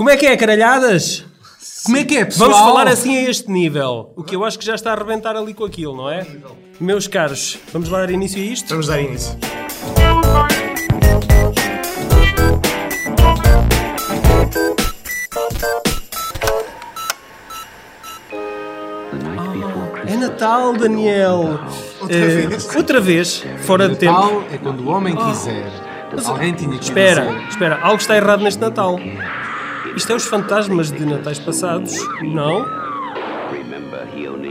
Como é que é, caralhadas? Como é que é, pessoal? Vamos falar assim a este nível. O que eu acho que já está a arrebentar ali com aquilo, não é? Meus caros, vamos lá dar início a isto? Vamos dar início. É Natal, Daniel. Outra Eh, vez? outra vez, fora de tempo. Natal é quando o homem quiser. Alguém tinha que Espera, dizer. espera, algo está errado neste Natal. Isto é os fantasmas de Natais passados? Não?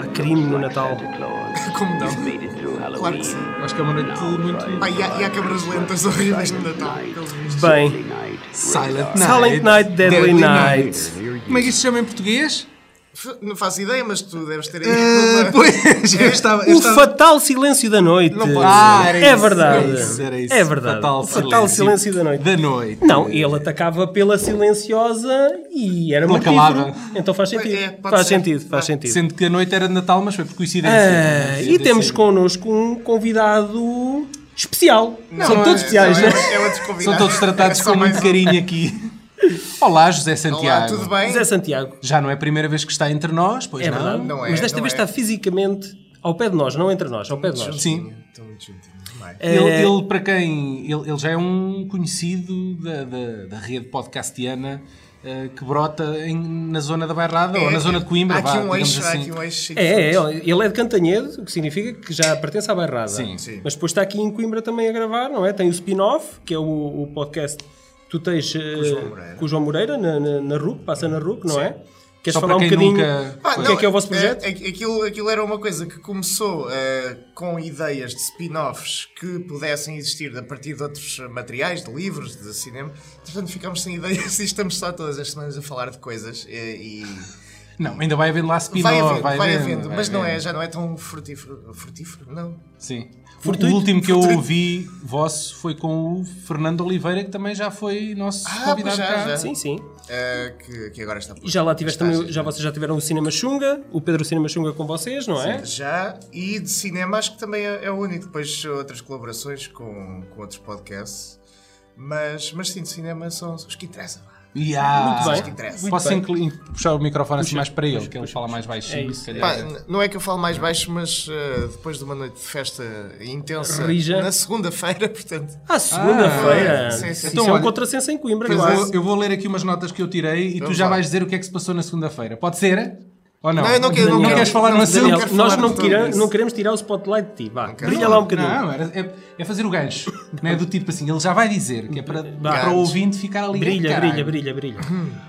Há crime no Natal. Como não? Claro que sim. Acho que é uma noite muito Ah, e, há, e há câmaras lentas horríveis no Natal. Bem, Silent Night. Silent Night, Deadly Night. Como é que isto se chama em português? Não faço ideia, mas tu deves ter aí. Uma- pois, eu estava... eu o estava- fatal silêncio da noite. Não pode Ah, era é isso, verdade. era isso, era isso. É verdade. Fatal o fatal silêncio da noite. Da noite. Não, ele atacava pela silenciosa e era mortífero. calada. Então faz sentido. É, faz ser. sentido, faz Ah. sentido. Sendo que a noite era de Natal, mas foi por coincidência. Ah, e temos connosco um convidado especial. Não, São todos é- especiais, não, né? é, é outros São todos tratados É com muito um. carinho aqui. Olá, José Santiago. Olá, tudo bem? Zé Santiago. Já não é a primeira vez que está entre nós, pois É não? verdade. Não é, Mas desta não vez é. está fisicamente ao pé de nós, não entre nós, ao pé de nós. Sim. É, Ele, ele, para quem. Ele, ele já é um conhecido da, da, da rede podcastiana eh, que brota em- na zona da Bairrada ou na zona de Coimbra. Há aqui vá, um eixo, há assim. aqui um eixo. É, é, é, ele é de Cantanhedo, o que significa que já pertence à Bairrada. Sim. Sim. Mas depois está aqui em Coimbra também a gravar, não é? Tem o spin-off, que é o, o podcast tu tens eh, João Moreira. com o João Moreira na, na, na RUC, passa na RUC, não é? Queres Só falar um bocadinho nunca- Ah, o que é que é o vosso projeto? é- é- aquilo, aquilo era uma coisa que começou eh, com ideias de spin-offs que pudessem existir a partir de outros materiais, de livros, de cinema. Portanto, ficámos sem ideias e estamos só todas as semanas a falar de coisas. eh, e Não, ainda vai havendo lá spin-off. vai havendo, vai, havendo, vai mas não é, já não é tão frutífero. Frutífero? Não. Sim. O- Fortuito. O último que eu ouvi vosso foi com o Fernando Oliveira, que também já foi nosso Ah, convidado já, cá. já. Sim, sim. Eh, que, que agora está por E já lá tiveste também, já vocês já tiveram o Cinema Xunga, o Pedro Cinema Xunga com vocês, não é? Já, e de cinema acho que também é, é o único. Depois outras colaborações com, com outros podcasts. Mas, mas sim, de cinema são os que interessam. Yeah. Muito bem. Muito Posso bem. puxar o microfone assim Puxa, mais para ele, puxa, que ele puxa, fala mais puxa. baixinho. É se calhar. Pá, não é que eu falo mais baixo, mas eh, depois de uma noite de festa intensa Rija. na segunda-feira, portanto. Ah, segunda-feira. Ah, sim, sim. Isso Então, é um olha, contrassenso em Coimbra, Eu eu vou ler aqui umas notas que eu tirei e tu Vamos já lá. vais dizer o que é que se passou na segunda-feira. Pode ser? Ou não? Não, eu não quero- não não queres falar no assunto? Daniel, nós não, não queremos tirar o spotlight de ti. Vá, brilha lá um bocadinho. Não, era- é, é fazer o gancho. Não é do tipo assim, ele já vai dizer, que é para, para o ouvinte ficar ali. Brilha, brilha, brilha, brilha.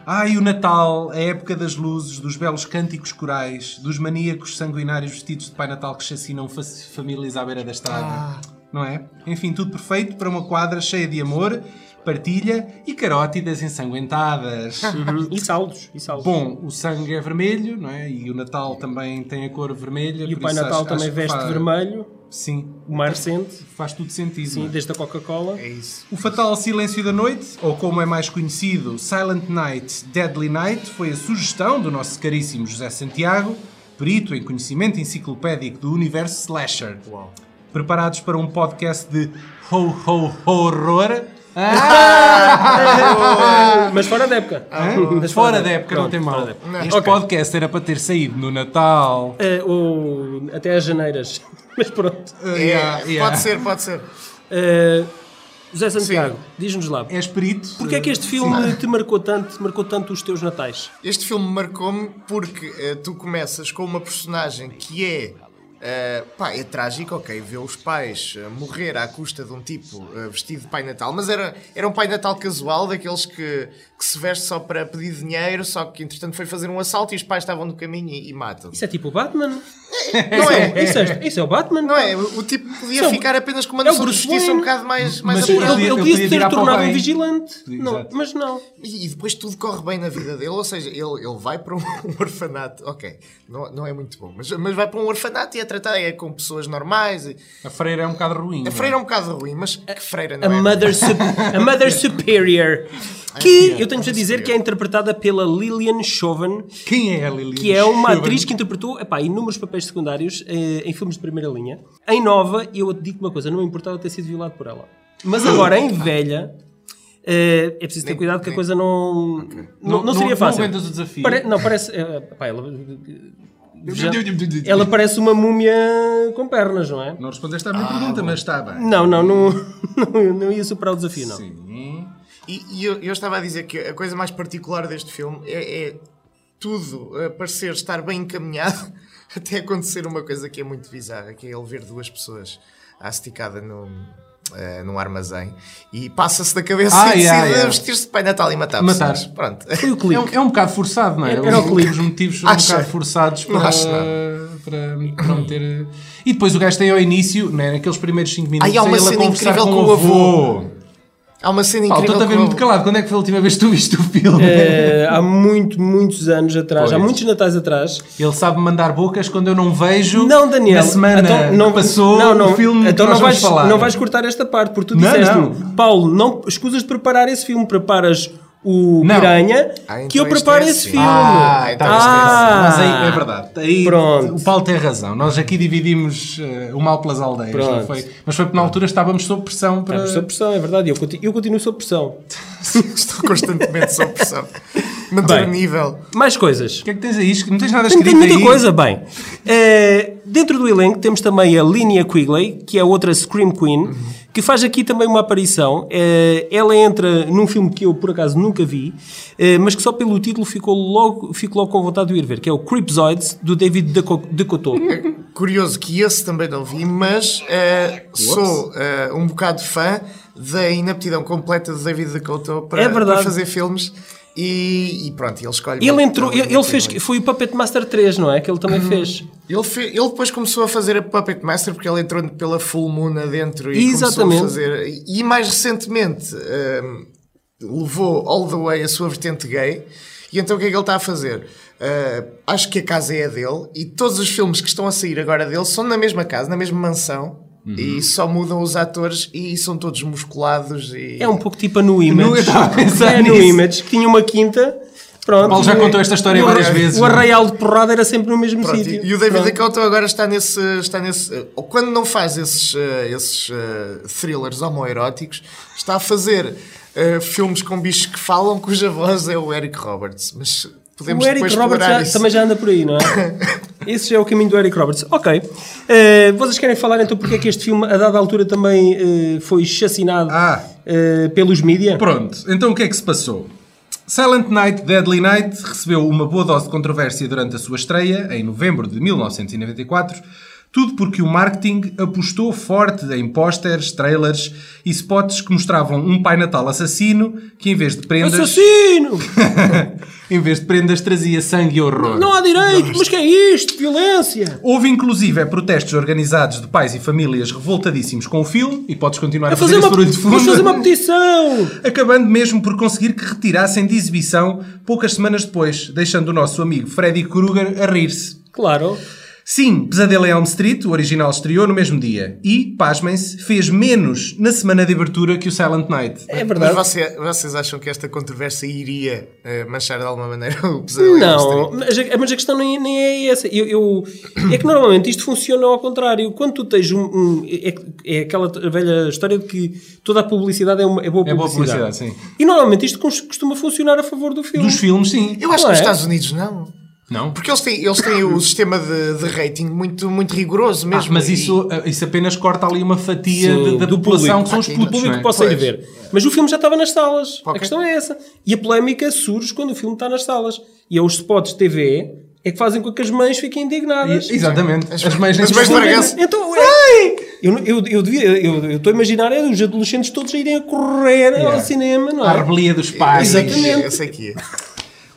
Ai, o Natal, a época das luzes, dos belos cânticos corais, dos maníacos sanguinários vestidos de Pai Natal que chacinam fa- famílias à beira da estrada. Ah. Não é? Enfim, tudo perfeito para uma quadra cheia de amor, partilha e carótidas ensanguentadas. E saldos, e saldos. Bom, o sangue é vermelho, não é? E o Natal também tem a cor vermelha. e o Pai Natal acho- também acho veste faz- vermelho, Sim, o mais recente, faz tudo sentido. sim, é? desde a Coca-Cola. É isso. O fatal Silêncio da Noite, ou como é mais conhecido, Silent Night, Deadly Night, foi a sugestão do nosso caríssimo José Santiago, perito em conhecimento enciclopédico do universo slasher. Uau. Preparados para um podcast de ho ho horror? Mas fora da época. Mas Fora da época não tem fora mal. Este Ok. podcast era para ter saído no Natal. Eh, ou até às janeiras. Mas pronto. Uh, É, yeah, yeah. Pode ser, pode ser. Eh, José Santiago, diz-nos lá. És perito? Porquê é que este filme te marcou tanto, marcou tanto os teus natais? Este filme marcou-me porque eh, tu começas com uma personagem que é. Eh, pá, é trágico, ok, ver os pais eh, morrer à custa de um tipo eh, vestido de Pai Natal, mas era, era um Pai Natal casual, daqueles que, que se veste só para pedir dinheiro, só que entretanto foi fazer um assalto e os pais estavam no caminho e, e matam. Isso é tipo o Batman? Não é? Isso é, isso é o Batman? Não é? O tipo podia é ficar apenas com uma é o noção de Bruce justiça Wayne. um bocado mais, mais Mas apurada. ele, ele podia ter tornado um vigilante. Não, mas não. E, e depois tudo corre bem na vida dele, ou seja, ele, ele vai para um orfanato, ok, não, não é muito bom, mas, mas vai para um orfanato e é é com pessoas normais. e- A freira é um bocado ruim. A freira é um bocado ruim, mas que freira não A é? Mother, a Mother Superior. Que eu tenho-vos a dizer que é interpretada pela Lillian Chauvin, Quem é a Lily? que é uma atriz que interpretou epá, inúmeros papéis secundários eh, em filmes de primeira linha. Em nova, eu te digo uma coisa, não me importava ter sido violado por ela. Mas agora, em velha, Eh, é preciso ter Nem- cuidado que a coisa não, não, Não- não seria fácil. não aguentas o desafio. Pare- não, parece. eh, pá, ela, já- ela parece uma múmia com pernas, não é? Não respondeste à minha pergunta, mas está bem. Não, não, não, não, não ia superar o desafio, não. Sim. E, e eu, eu estava a dizer que a coisa mais particular deste filme é, é tudo a parecer estar bem encaminhado até acontecer uma coisa que é muito bizarra, que é ele ver duas pessoas à esticada num, eh, num armazém e passa-se da cabeça Ah, e yeah, decide yeah. vestir-se de Pai Natal e matar Matar. Pronto. Foi o É clique. um, é um bocado forçado, não é? Era- o clique. Os motivos são um bocado forçados para, para, para meter. E depois o gajo tem ao início, né, naqueles primeiros 5 minutos, Ai, há uma cena incrível com com o avô. Há uma cena incrível. estou a ver muito calado. Quando é que foi a última vez que tu viste o filme? Eh, há muito, muitos anos atrás, há Pois. muitos natais atrás. Ele sabe mandar bocas quando eu não vejo. Não, Daniel. Na semana então, não, passou não, não, o filme então que não vais, vamos falar. não vais cortar esta parte, porque tu Não, não. Paulo, não escusas de preparar esse filme, preparas o Não. Piranha, Ah, então que eu preparo é esse assim. filme. Ah, então tá, Ah. mas aí é verdade. Aí Pronto. o Paulo tem razão. Nós aqui dividimos eh, o mal pelas aldeias, não foi? Mas foi porque na altura estávamos sob pressão para. Estamos sob pressão, é verdade, eu continuo, eu continuo sob pressão. Estou constantemente sob pressão. Manter o nível. Mais coisas. O que é que tens aí? Não tens nada Tem, escrito tem muita aí? coisa, bem. Eh, dentro do elenco temos também a Linnea Quigley, que é outra Scream Queen, que faz aqui também uma aparição. Eh, ela entra num filme que eu, por acaso, nunca vi, eh, mas que só pelo título ficou logo, fico logo com vontade de ir ver, que é o Creepzoids, do David Deco- Decoteau. Curioso que esse também não vi, mas eh, sou eh, um bocado fã da inaptidão completa de David Dakota para, É para fazer filmes e, e pronto, ele escolhe. Ele entrou, ele, ele fez, foi o Puppet Master 3, não é? Que ele também fez. Ele, fe- ele depois começou a fazer a Puppet Master porque ele entrou pela Full Moon adentro e Exatamente. começou a fazer. E mais recentemente ehm, levou all the way a sua vertente gay. E então o que é que ele está a fazer? Eh, acho que a casa é a dele e todos os filmes que estão a sair agora dele são na mesma casa, na mesma mansão. E só mudam os atores e são todos musculados e... É um pouco tipo a No No- eu Image. estava a pensar É a No nisso. Image, que tinha uma quinta. Pronto, Paulo já e- contou esta história várias vezes, O é? arraial de porrada era sempre no mesmo Pronto, sítio. e, e o David. Dakota agora está nesse. Está nesse eh, ou quando não faz esses, eh, esses eh, thrillers homoeróticos, está a fazer eh, filmes com bichos que falam, cuja voz é o Eric Roberts. Mas podemos O Eric Roberts já- também já anda por aí, não é? Esse já é o caminho do Eric Roberts. Ok. Eh, vocês querem falar então porque é que este filme, a dada altura, também eh, foi chacinado Ah. eh, pelos mídia? Pronto, então o que é que se passou? Silent Night, Deadly Night recebeu uma boa dose de controvérsia durante a sua estreia, em novembro de 1994, tudo porque o marketing apostou forte em pósteres, trailers e spots que mostravam um Pai Natal assassino que, em vez de prendas, Assassino! em vez de prendas trazia sangue e horror. Não há direito! Mas que é isto? Violência! Houve inclusive protestos organizados de pais e famílias revoltadíssimos com o filme, e podes continuar a, A fazer, fazer uma, barulho de fundo. vamos fazer uma petição! acabando mesmo por conseguir que retirassem de exibição poucas semanas depois, deixando o nosso amigo Freddy Krueger a rir-se. Claro. Sim, Pesadelo em Elm Street, o original estreou no mesmo dia e, pasmem-se, fez menos na semana de abertura que o Silent Night. É Mas verdade. você- vocês acham que esta controvérsia iria eh, manchar de alguma maneira o pesadelo em Elm Não, Street? mas a, mas a questão nem, nem é essa. Eu, eu- é que normalmente isto funciona ao contrário. Quando tu tens um. um- é, é aquela velha história de que toda a publicidade é, uma, é boa É boa publicidade. publicidade, sim. E normalmente isto costuma funcionar a favor do filme. Dos filmes, sim. Eu acho Não que nos é? Estados Unidos não. Não? Porque eles têm, eles têm o sistema de, de rating muito, muito rigoroso Ah, mesmo. mas E- isso, isso apenas corta ali uma fatia Sim, de- da do população público. que são os Ah, do putos, público não que é? possa ir ver. Mas o filme já estava nas salas. A Ok. questão é essa. E a polémica surge quando o filme está nas salas. E é os spots de TV é que fazem com que as mães fiquem indignadas. Exatamente. As- As mães nem as mães largam-se. Então, é, eu, eu, eu, devia, eu, eu estou a imaginar é, os adolescentes todos a irem a correr ao Yeah. cinema, não A é? rebelia dos pais. Exatamente. eu sei que ia.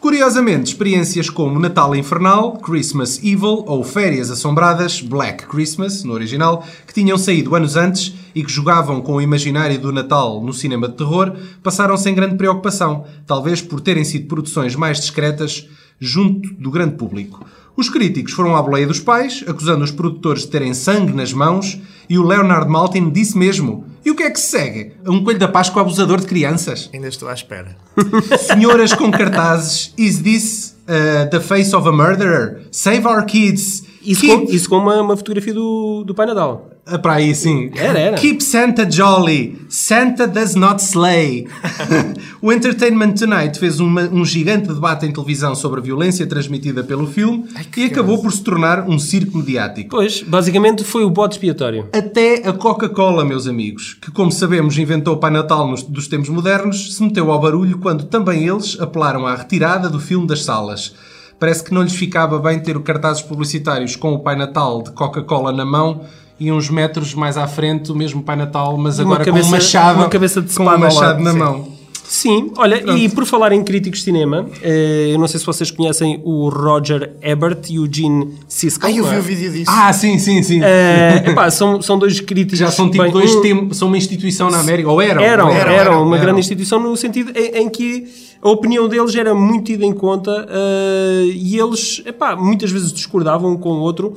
Curiosamente, experiências como Natal Infernal, Christmas Evil ou Férias Assombradas, Black Christmas, no original, que tinham saído anos antes e que jogavam com o imaginário do Natal no cinema de terror, passaram sem grande preocupação, talvez por terem sido produções mais discretas junto do grande público. Os críticos foram à boleia dos pais, acusando os produtores de terem sangue nas mãos, e o Leonard Maltin disse mesmo: E o que é que se segue? Um coelho da Páscoa abusador de crianças? Ainda estou à espera. Senhoras com cartazes, is this uh, the face of a murderer? Save our kids. Isso, Kid- com, isso com uma, uma fotografia do, do Pai Nadal. Ah, Para aí, sim. Era, era. Keep Santa jolly. Santa does not slay. o Entertainment Tonight fez uma- um gigante debate em televisão sobre a violência transmitida pelo filme e acabou por se tornar um circo mediático. Pois, basicamente foi o bode expiatório. Até a Coca-Cola, meus amigos, que como sabemos inventou o Pai Natal nos, dos tempos modernos, se meteu ao barulho quando também eles apelaram à retirada do filme das salas. Parece que não lhes ficava bem ter o cartazes publicitários com o Pai Natal de Coca-Cola na mão e uns metros mais à frente o mesmo Pai Natal, mas Uma agora com cabeça- um machado, uma cabeça de com um machado lado, na sim. mão. Sim, olha, e por falar em críticos de cinema, eh, eu não sei se vocês conhecem o Roger Ebert e o Gene Siskel. Ai, eu vi é? o vídeo disso. Ah, sim, sim, sim. Eh, epá, são, são dois críticos. Já são tipo bem, dois um- tempos, são uma instituição na América, ou eram? Eram, ou eram, eram, uma eram. grande instituição no sentido em, em que a opinião deles era muito tida em conta eh, e eles, epá, muitas vezes discordavam um com o outro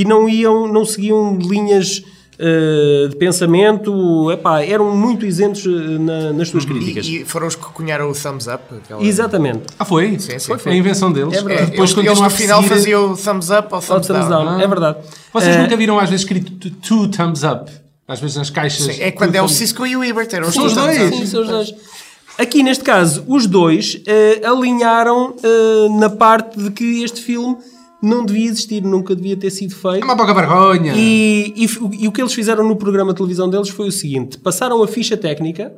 e não iam, não seguiam linhas eh, de pensamento, epá, eram muito isentos eh, na- nas suas críticas. E, e foram os que cunharam o thumbs up. aquela- Exatamente. Ah, foi? Sim, sim, foi, foi. a invenção deles. É verdade. É, Depois eles, eles no final perseguir- faziam o thumbs up ou Ou thumbs, thumbs down. down, é verdade. Vocês Eh, nunca viram às vezes escrito two thumbs up? Às vezes nas caixas. Sim, é quando é o Cisco e o Ebert. Eram os São os dois. Sim, são os dois. Aqui neste caso, os dois eh, alinharam eh, na parte de que este filme não devia existir, nunca devia ter sido É feito. uma pouca vergonha. E, e e o que eles fizeram no programa de televisão deles foi o seguinte: passaram a ficha técnica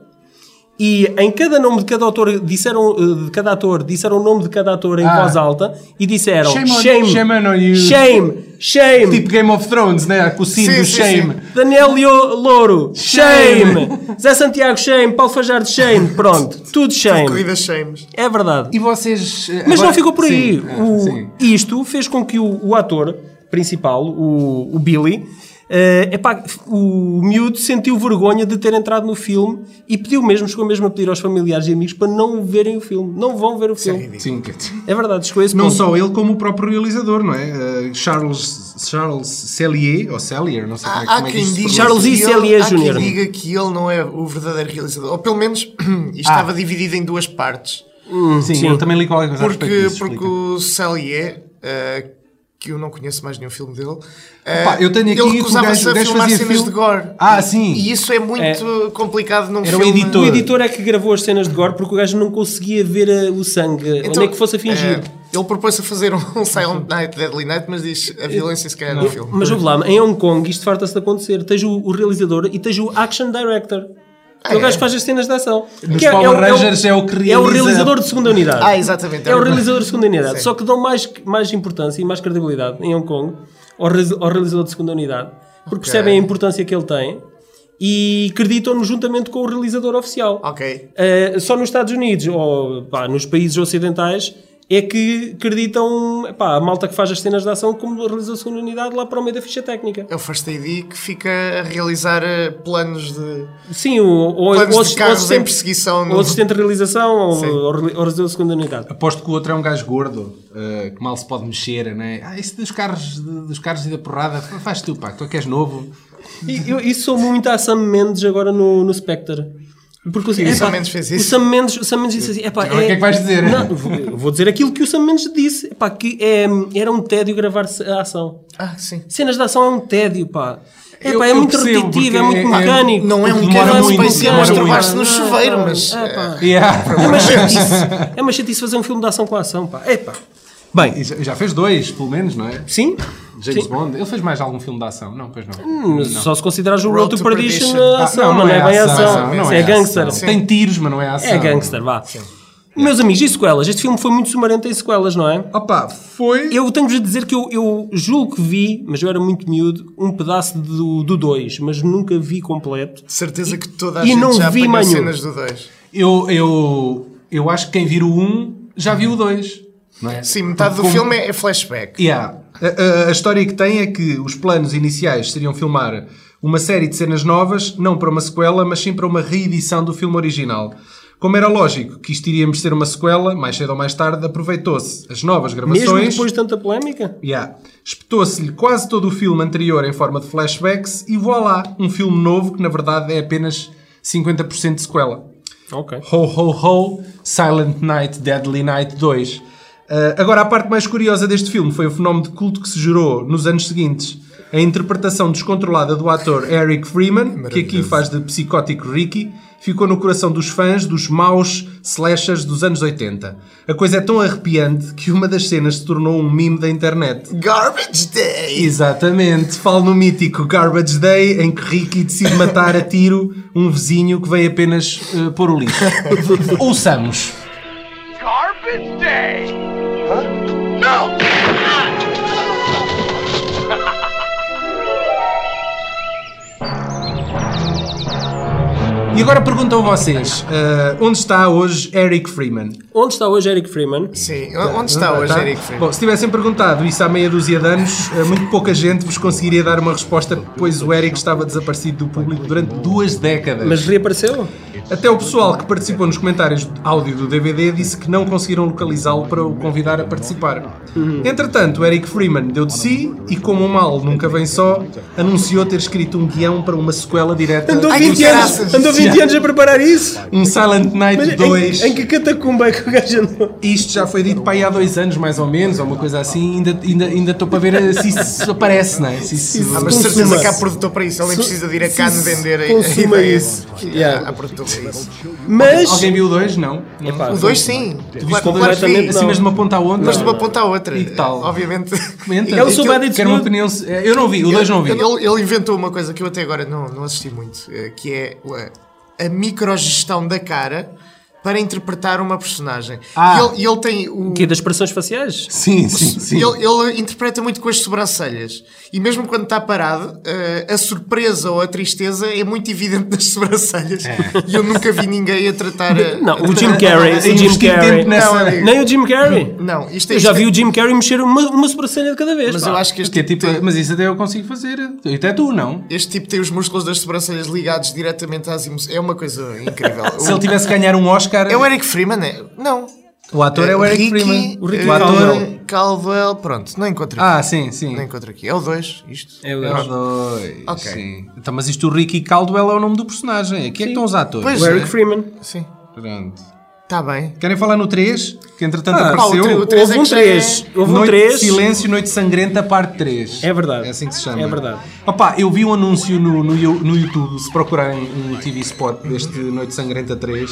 e em cada nome de cada autor disseram eh, de cada ator disseram o nome de cada ator em Ah. voz alta e disseram Shame on- shame, shame on you." shame, shame, Tipo Game of Thrones, né? Com o Sim, do sim, shame. Daniel Lio- Louro, shame. Shame. Zé Santiago, shame. Paulo Fajardo, shame. Pronto, tudo shame. Corridas shames. É verdade. E vocês. eh, Mas agora- não ficou por aí. Sim, ah, O- sim. isto fez com que o, o ator principal, o, o Billy, eh, epá, o miúdo sentiu vergonha de ter entrado no filme e pediu mesmo, chegou mesmo a pedir aos familiares e amigos para não verem o filme. Não vão ver o filme. Sim. É verdade, chegou esse Não ponto. só ele, como o próprio realizador, não é? Eh, Charles, Charles Cellier, ou Cellier, não sei como é, Há, como é que diga Charles que E. ele- Cellier há quem Jr.. diga que ele não é o verdadeiro realizador. Ou pelo menos Ah. estava dividido em duas partes. Sim, Sim. eu também li qualquer coisa Porque, disso, porque o Cellier, eh, que eu não conheço mais nenhum filme dele, eh, Pá, eu tenho aqui que ele o recusava-se o a filmar cenas filme- de gore. Ah, sim. E isso é muito complicado num Era o filme. editor. O editor é que gravou as cenas de gore porque o gajo não conseguia ver eh, o sangue, onde é que fosse a fingir. eh, ele propôs-se a fazer um Silent Night, Deadly Night, mas diz a violência se calhar no filme. Mas ouve lá, em Hong Kong isto farta-se de acontecer. Tens o, o realizador e tens o action director. Que é o gajo que faz as cenas de ação. Nos Que Power Rangers é o que É o realiza- realizador de segunda unidade. Ah, exatamente. É o realizador de segunda unidade. Sim. Só que dão mais, mais importância e mais credibilidade em Hong Kong ao, realiza- ao realizador de segunda unidade. Porque percebem a importância que ele tem e acreditam-no juntamente com o realizador oficial. Ok. Uh, só nos Estados Unidos ou pá, nos países ocidentais é que acreditam pá, a malta que faz as cenas de ação como realizador de segunda unidade lá para o meio da ficha técnica. É o First AD que fica a realizar eh, planos de. Sim, o, ou, Planos ou, de ou carros assistente- em perseguição no- ou assistente de realização ou, ou, ou de segunda unidade. Aposto que o outro é um gajo gordo, eh, que mal se pode mexer, né? Ah, isso dos carros, dos carros e da porrada, faz tu, pá, tu é que és novo. E eu, isso sou muito a Sam Mendes agora no, no Spectre. Porque o, o Sam Mendes fez isso? O Sam Mendes, o Sam Mendes disse assim: epá, Agora o que é que vais dizer? Não, vou, vou dizer aquilo que o Sam Mendes disse: epá, que é, era um tédio gravar a ação. Ah, sim. Cenas de ação é um tédio, pá. É, Eu- pá, é muito percebo, repetitivo, é muito é- mecânico. Não é um muito, Space muito. baixo no chuveiro, mas. é, pá. Yeah. É uma chatice. É uma chatice fazer um filme de ação com ação, pá. É pá. Bem, já fez dois, pelo menos, não é? sim. James sim. Bond. Ele fez mais algum filme de ação? Não, pois não. Mas Só se considerares o Road Road to Perdition Perdition. a Ah, ação, mas não é bem ação. não é gangster. ação. Tem tiros, mas não é ação. É gangster, vá. Meus amigos, e sequelas? Este filme foi muito sumarento em sequelas, não é? Opa, foi. Eu tenho-vos a dizer que eu, eu julgo que vi, mas eu era muito miúdo, um pedaço do 2, mas nunca vi completo. De certeza que toda a E gente não já vi apanhou mais nenhum. cenas do 2. Eu, eu, eu acho que quem viu o 1 já viu o 2. Não é? Sim, metade do Como- filme é é flashback. Yeah. A, a- a história que tem é que os planos iniciais seriam filmar uma série de cenas novas, não para uma sequela, mas sim para uma reedição do filme original. Como era lógico que isto iríamos ser uma sequela, mais cedo ou mais tarde, aproveitou-se as novas gravações. Mesmo depois de tanta polémica? Yeah. Espetou-se-lhe quase todo o filme anterior em forma de flashbacks e voilá, um filme novo que na verdade é apenas 50% de sequela. Ok. Ho Ho Ho, Silent Night, Deadly Night 2. Uh, agora, a parte mais curiosa deste filme foi o fenómeno de culto que se gerou nos anos seguintes. A interpretação descontrolada do ator Eric Freeman, que aqui faz de psicótico Ricky, ficou no coração dos fãs dos maus slashers dos anos 80. A coisa é tão arrepiante que uma das cenas se tornou um meme da internet. Garbage Day! Exatamente, falo no mítico Garbage Day em que Ricky decide matar a tiro um vizinho que vem apenas uh, pôr o lixo. Ouçamos. Garbage Day! E agora perguntam vocês, uh, onde está hoje Eric Freeman? Onde está hoje Eric Freeman? Sim, onde está hoje Tá? Eric Freeman? Bom, se tivessem perguntado isso há meia dúzia de anos, eh, muito pouca gente vos conseguiria dar uma resposta, pois o Eric estava desaparecido do público durante duas décadas. Mas reapareceu? Até o pessoal que participou nos comentários de áudio do DVD disse que não conseguiram localizá-lo para o convidar a participar. Entretanto, o Eric Freeman deu de si e, como o mal nunca vem só, anunciou ter escrito um guião para uma sequela direta. Andou Ai, 20 que anos, andou 20 Já. anos a preparar isso? Um Silent Night Mas em- 2. Em, que catacumba é que o gajo andou? Isto já foi dito para aí há dois anos, mais ou menos, ou uma coisa assim. Ainda estou ainda, ainda estou para ver se isso aparece, não é? Se isso... Ah, mas certeza que há produtor para isso, ele precisa de ir a Cannes vender a- a consuma ideia. isso. Há- Isso. Mas. Alguém viu o 2? Não. não. Epá, O 2 sim, Viste claro, o dois? claro que vi. Completamente Assim, mas de uma ponta à outra. Mas de uma ponta à outra. E tal? Obviamente. Comenta. É o So Bad It's Quero uma opinião. Eu não vi, o 2 não vi. Ele, ele inventou uma coisa que eu até agora não, não assisti muito, eh, que é a, a microgestão da cara para interpretar uma personagem. Ah. E ele, e ele tem o. Que é das expressões faciais? Sim, sim, sim. Ele, ele interpreta muito com as sobrancelhas. E mesmo quando está parado, eh, a surpresa ou a tristeza é muito evidente nas sobrancelhas. E eu nunca vi ninguém a tratar. a- Não, a o Jim Carrey. a O Jim Carrey. Não, amigo. Nem o Jim Carrey. Não, isto é. Eu já isto vi é- o Jim Carrey mexer uma, uma sobrancelha de cada vez. Mas pá. eu acho que este é tipo, tipo, tem, mas isso até eu consigo fazer. Até tu, não? este tipo tem os músculos das sobrancelhas ligados diretamente às emoções. É uma coisa incrível. Se ele tivesse que ganhar um Oscar. É o Eric Freeman, é? Não. O ator é o Eric Ricky, Freeman. O Ricky eh, Caldwell. Caldwell. Pronto, não encontro aqui. Ah, sim, sim. Não encontro aqui. É o 2, isto? É o É gajo. o dois. Ok. Sim. Então, mas isto o Ricky Caldwell é o nome do personagem. Aqui é que estão os atores. Pois O é. Eric Freeman. Sim. Pronto. Está bem. Querem falar no 3? Que entretanto Ah, pá, o apareceu. tri- o três Houve é um que já 3. é- Houve um Noite 3. de Silêncio, Noite Sangrenta, parte 3. É verdade. É assim que se chama. É verdade. Opa, eu vi um anúncio no, no, no YouTube, se procurarem um TV spot deste Noite Sangrenta 3,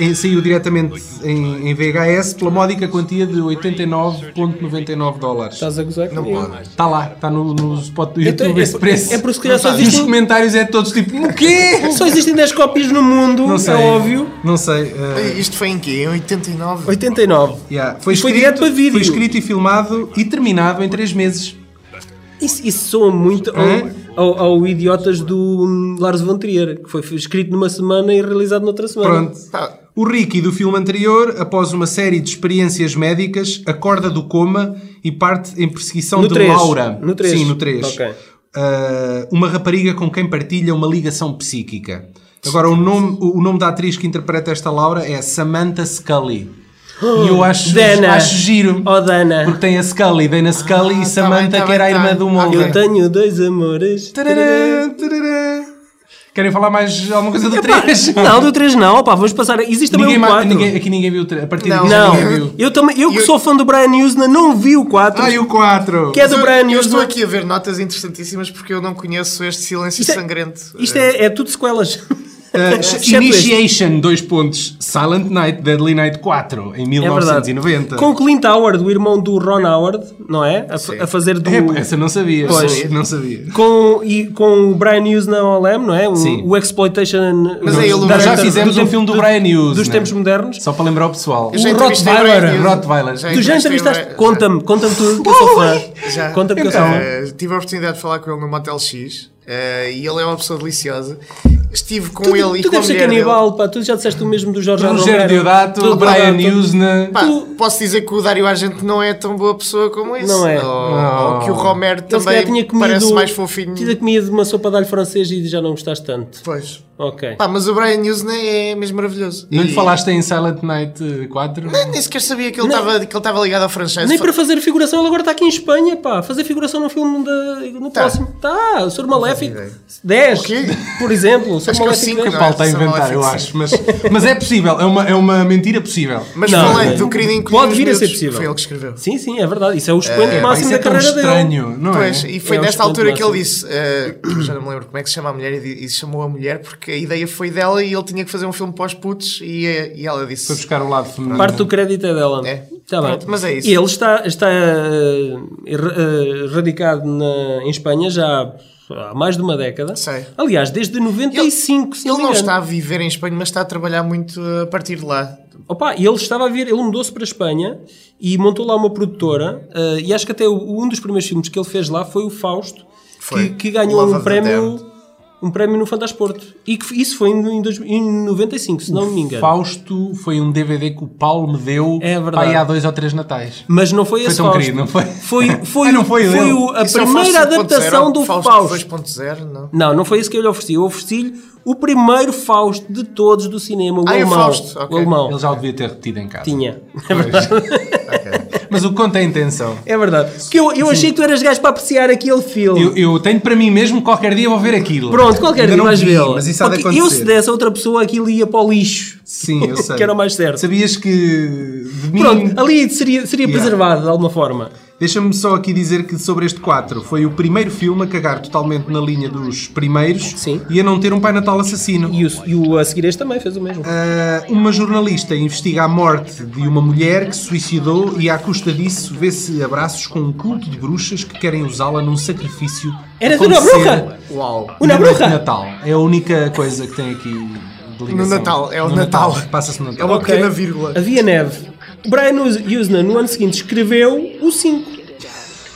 em- saiu diretamente em, em VHS pela módica quantia de 89,99 dólares. Estás a gozar Não pode. Está lá, está no, no spot do Então, YouTube é esse por- preço. é por isso que já só E os existem- comentários é todos tipo, o quê? Só existem 10 cópias no mundo, Não sei. é óbvio. Não sei. eh, Isto foi em quê? Em 89? 89. yeah. Foi, E foi escrito, direto para vídeo. Foi escrito e filmado e terminado em 3 meses. Isso, isso soa muito? Ao, ao, Idiotas do hum, Lars von Trier, que foi escrito numa semana e realizado noutra semana. Pronto. Pá, O Ricky do filme anterior, após uma série de experiências médicas, acorda do coma e parte em perseguição No de três. Laura. No três. Sim, no 3. Ok. uma rapariga com quem partilha uma ligação psíquica. Agora, o nome, o nome da atriz que interpreta esta Laura é Samantha Scully. E eu acho, Dana. acho giro. Oh, Dana. Porque tem a Scully, Dana Scully e tá Samantha, bem, tá que era a bem, irmã tá. do. Mulder. Eu tenho dois amores. Tarará, tarará. Querem falar mais alguma coisa do Epá, 3? Não, do 3 não. Opá, vamos passar. Existe também Ninguém, o ma- 4. ninguém- aqui ninguém viu o 3. A partir Não. disso Não, ninguém viu. eu, também, eu que Eu- sou fã do Brian Usna não vi o 4. Ah, e o 4? Que é do eu, Brian eu estou aqui a ver notas interessantíssimas porque eu não conheço este silêncio Isto é- sangrento. Isto é, é tudo sequelas. Uh. Initiation, dois pontos. Silent Night, Deadly Night 4, em É verdade. 1990. Com o Clint Howard, o irmão do Ron Howard, não é? A, a fazer do. É, essa não sabia. Pois. Não sabia. Com, e com o Brian Hughes na OLM, não é? O, Sim. o Exploitation. Mas é ele já fizemos do um tempo- filme do do- Brian Hughes, Dos né? tempos modernos. Só para lembrar o pessoal. O Rottweiler. Rottweiler. Já Tu já entrevistaste? Conta-me, conta-me tudo, que eu sou fã. Já. Conta-me que eu sou fã. Tive a oportunidade de falar com ele no Motel X eh, e ele é uma pessoa deliciosa. Estive com Tu, ele e tu com a deves ser canibal, pá. Tu já disseste o mesmo do Jorge Romero. Rogério Diodato, Tudo o Brian verdade. Hughes na... dele. Pá, Posso dizer que o Dário Argento não é tão boa pessoa como isso. Não é. Ou, Não. ou que o Romero também tinha comido, parece mais fofinho. Tinha comido uma sopa de alho francês e já não gostaste tanto. Pois. Ok. Pá, mas o Brian Usna é mesmo maravilhoso. Não lhe E- falaste em Silent Night 4? Nem, nem sequer sabia que ele estava ligado ao franchise. Nem para fazer figuração, ele agora está aqui em Espanha, pá. Fazer figuração no filme da, no Tá. próximo. Tá, o Sr. Maléfico. ideia. 10, O quê? por exemplo. O Sr. É o Maléfico cinco, 10. não Paulo está a inventar, eu acho. Mas, mas é possível, é uma, é uma mentira possível. Mas Não, falei não. do querido Incolhidos Pode vir a ser possível. Foi ele que escreveu. Sim, sim, é verdade. Isso é o expoente Pá, máximo é da carreira dele. estranho, não Pois, é? e foi É nesta altura que ele disse, eh, já não me lembro como é que se chama a mulher, e, e chamou a mulher porque a ideia foi dela e ele tinha que fazer um filme para os putos e, eh, e ela disse. Foi buscar o lado feminino. Parte do crédito é dela. É. Tá bem. Pronto, mas é isso. E ele está, está eh, radicado na, em Espanha já há mais de uma década. Sei. Aliás, desde 95, se Ele não está a viver em Espanha, mas está a trabalhar muito a partir de lá. Opa, e ele estava a ver, ele mudou-se para a Espanha e montou lá uma produtora eh, e acho que até o- um dos primeiros filmes que ele fez lá foi o Fausto, Foi. que, que ganhou Love um prémio, um prémio no Fantasporto. E que isso foi em, em, dois- em 95, se não me engano. Fausto foi um DVD que o Paulo me deu É aí há dois ou três natais. Mas não foi Foi esse tão Fausto. querido, não foi? Foi, foi, Ah, não foi foi o- a Isso é o primeira Fausto 2.0, adaptação do Fausto Fausto. 2.0, não? Não, não foi isso que eu lhe ofereci. Eu ofereci-lhe o primeiro Fausto de todos do cinema, o Ah, é o alemão. Fausto, ok. O alemão. Ele já o devia ter retido em casa. Tinha. É verdade. Mas o que conta é a intenção. É verdade. Porque eu, eu achei que tu eras gajo para apreciar aquele filme. Eu, eu tenho para mim mesmo, qualquer dia vou ver aquilo. Pronto, qualquer Ainda dia não vais vê-lo. Mas isso há de Porque eu, acontecer. se desse a outra pessoa, aquilo ia para o lixo. Sim, eu sei. que era o mais certo. Sabias que de mim... Pronto, ali seria, seria Yeah. preservado de alguma forma. Deixa-me só aqui dizer que sobre este 4 foi o primeiro filme a cagar totalmente na linha dos primeiros Sim. e a não ter um Pai Natal assassino. E o, e o a seguir este também fez o mesmo. Ah, uma jornalista investiga a morte de uma mulher que se suicidou e à custa disso vê-se abraços com um culto de bruxas que querem usá-la num sacrifício. Era uma bruxa! Uau! Uma bruxa! Natal. É a única coisa que tem aqui de ligação. No Natal, é o No Natal. Passa-se no Natal. É uma Ok. pequena vírgula. Havia neve. Brian Usna, no ano seguinte, escreveu o 5.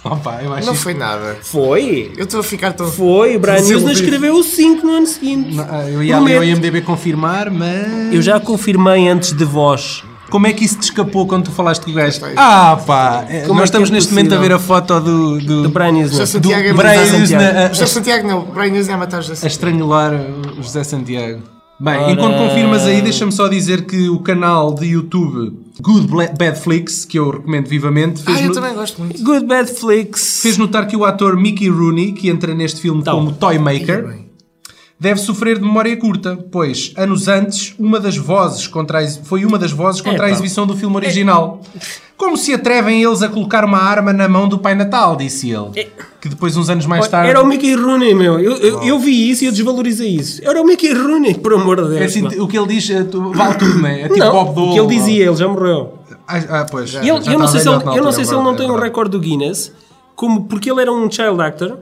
Opa, eu acho Não foi nada. Foi. Eu estou a ficar tão. Foi. Brian Usna escreveu o 5 no ano seguinte. Ah, Eu ia ali ao Prometo. IMDB confirmar, mas. Eu já confirmei antes de vós. Como é que isso te escapou quando tu falaste com o gajo? Ah, pá! é, Como Nós é estamos é neste momento a ver a foto do. do, Do Brian Usna. José Santiago é do matar Brian Santiago. Usna a, José Santiago não, Brian Usna é matar José a Santiago. estrangular o José Santiago. Bem, Ora- enquanto confirmas aí, deixa-me só dizer que o canal de YouTube Good Bad Flicks, que eu recomendo vivamente, fez, Ah, eu no- também gosto muito. Good Bad Flicks. fez notar que o ator Mickey Rooney, que entra neste filme Então. como Toy Maker, bem. Deve sofrer de memória curta, pois anos antes uma das vozes contra a foi uma das vozes contra a Epá. exibição do filme original. Como se atrevem eles a colocar uma arma na mão do Pai Natal, disse ele. Que depois, uns anos mais tarde. Era o Mickey Rooney, meu. Eu, eu, eu vi isso e eu desvalorizei isso. Era o Mickey Rooney, por amor de Deus. É assim, meu. o que ele diz é, tu- vale tudo, não é? É tipo não, Bob Dole. o que ele dizia, ele já morreu. Ah, ah, pois. E ele- eu, já não sei se ele, eu não sei se é ele não tem é um verdade. recorde do Guinness, como, porque ele era um child actor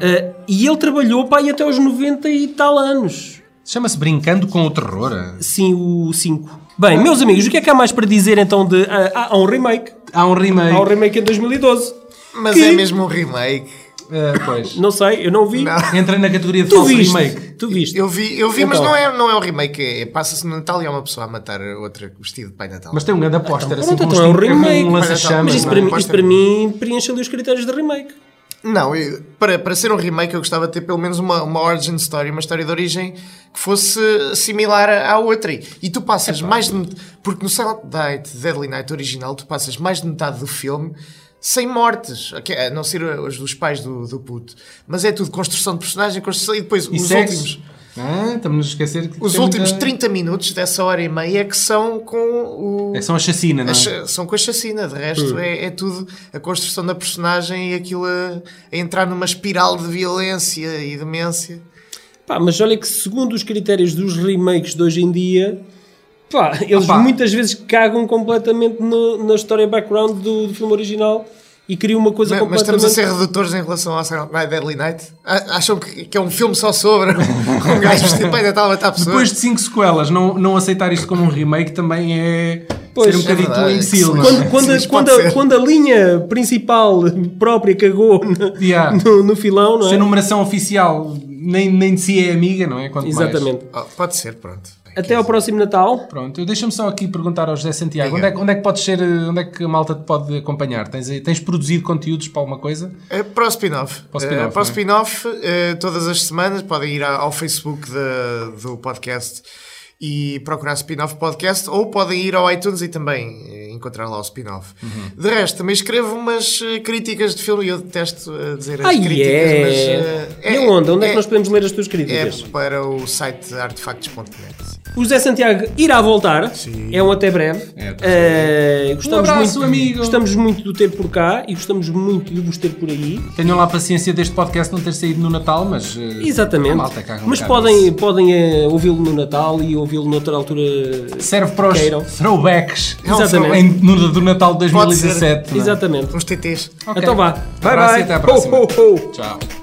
eh, e ele trabalhou para aí até aos 90 e tal anos. Chama-se Brincando com o Terror. Sim, o 5. Bem, meus amigos, o que é que há mais para dizer então de. ah, há um remake. Há um remake. Há um remake em 2012. Mas Que- é mesmo um remake. Ah, pois. Não sei, eu não vi. Não. Entra na categoria de Tu falso viste? remake. Tu viste? Eu vi, eu vi mas Então. não é, não é um remake. É, Passa-se no Natal e há uma pessoa a matar outra vestido de Pai Natal. Mas tem um grande póster, assim, Pronto, então é um remake. um lança-chamas. Mas isso para, é? mim, isso para mim preenche ali os critérios de remake. Não, eu- para, para ser um remake eu gostava de ter pelo menos uma, uma origin story, uma história de origem que fosse similar à outra. E tu passas mais de met- porque no Silent Night, Deadly Night original, tu passas mais de metade do filme sem mortes, Ok, a não ser as dos pais do, do puto. Mas é tudo construção de personagem, construção e depois E os sexo? últimos. Ah, estamos a esquecer que Os últimos muita- 30 minutos dessa hora e meia é que são com o. É que são a chacina, não é? são com a chacina, de resto é, é tudo a construção da personagem e aquilo a, a entrar numa espiral de violência e demência. Pá, mas olha que segundo os critérios dos remakes de hoje em dia, pá, eles Opa. muitas vezes cagam completamente no- na história background do, do filme original e criam uma coisa Mas, mas completamente... estamos a ser redutores em relação ao Silent Night Deadly Night? Acham que, que é um filme só sobre um gajo vestido de pai de Natal a matar pessoas? Depois de cinco sequelas, não, não aceitar isto como um remake também é Pois, ser um é bocadinho verdade, imbecil. é não é? Quando, quando, Sim, quando, a, quando a linha principal própria cagou no, Yeah. no, no filão, não Se é? a numeração oficial nem, nem de si é amiga, não é? Quanto mais. Exatamente. Oh, pode ser, pronto. Até ao próximo Natal. Pronto, deixa-me só aqui perguntar ao José Santiago, onde é, que- onde é que podes ser, onde é que a malta te pode acompanhar? Tens, tens produzido conteúdos para alguma coisa? Eh, Para o spin-off. Para o spin-off, para o é? spin-off, todas as semanas podem ir ao Facebook da- do podcast e procurar spin-off podcast ou podem ir ao iTunes e também encontrar lá o spin-off. Uhum. De resto, também escrevo umas eh, críticas de filme e eu detesto eh, dizer as Ai, críticas, é. mas... eh, E onde? Onde é que é- nós podemos ler as tuas É críticas? para o site artefactos.net. O José Santiago irá voltar. É um até breve. É, Eh, gostamos Um abraço, muito, amigo. Gostamos muito de o ter por cá e gostamos muito de vos ter por aí. Tenham lá paciência deste podcast não ter saído no Natal, mas... a Exatamente. malta caga um Mas podem, podem eh, ouvi-lo no Natal e ouvi-lo noutra altura. Serve para os Queiram. throwbacks Exatamente. No, do Natal de Pode ser. 2017. não é? Exatamente. Uns TTs. Ok. Então vá. Bye Abraço e bye. até à próxima. Ho, ho, ho. Tchau.